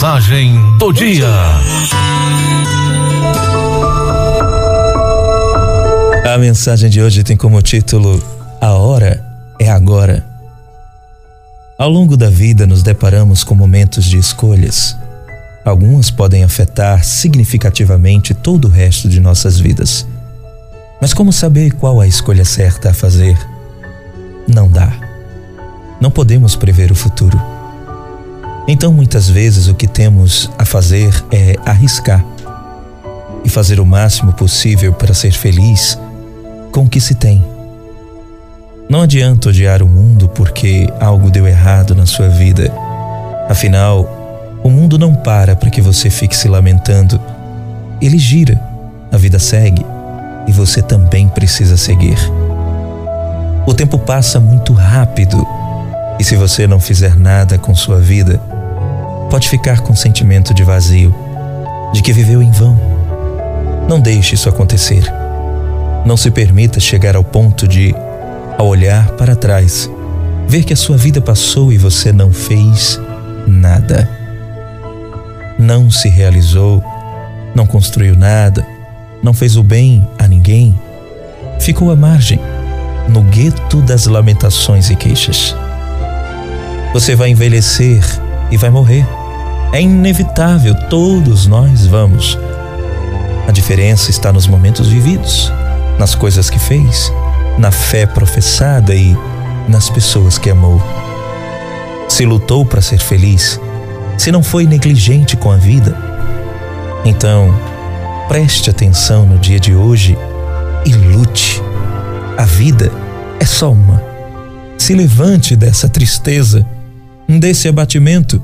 Mensagem do dia. A mensagem de hoje tem como título A Hora é Agora. Ao longo da vida, nos deparamos com momentos de escolhas. Algumas podem afetar significativamente todo o resto de nossas vidas. Mas como saber qual a escolha certa a fazer? Não dá. Não podemos prever o futuro. Então, muitas vezes, o que temos a fazer é arriscar e fazer o máximo possível para ser feliz com o que se tem. Não adianta odiar o mundo porque algo deu errado na sua vida. Afinal, o mundo não para para que você fique se lamentando. Ele gira, a vida segue e você também precisa seguir. O tempo passa muito rápido e se você não fizer nada com sua vida, pode ficar com sentimento de vazio, de que viveu em vão. Não deixe isso acontecer. Não se permita chegar ao ponto de, ao olhar para trás, ver que a sua vida passou e você não fez nada. Não se realizou, não construiu nada, não fez o bem a ninguém. Ficou à margem, no gueto das lamentações e queixas. Você vai envelhecer e vai morrer. É inevitável, todos nós vamos. A diferença está nos momentos vividos, nas coisas que fez, na fé professada e nas pessoas que amou. Se lutou para ser feliz, se não foi negligente com a vida, então preste atenção no dia de hoje e lute. A vida é só uma. Se levante dessa tristeza, desse abatimento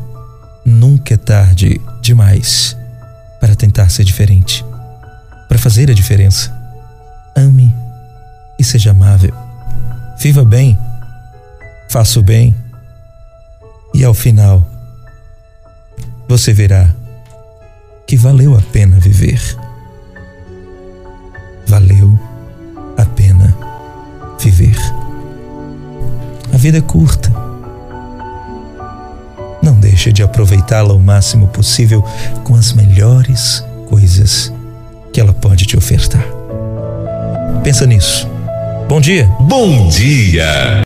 Nunca é tarde demais para tentar ser diferente, para fazer a diferença. Ame e seja amável. Viva bem, faça o bem e ao final você verá que valeu a pena viver. Valeu a pena viver. A vida é curta deixe de aproveitá-la o máximo possível com as melhores coisas que ela pode te ofertar. Pensa nisso. Bom dia. Bom dia.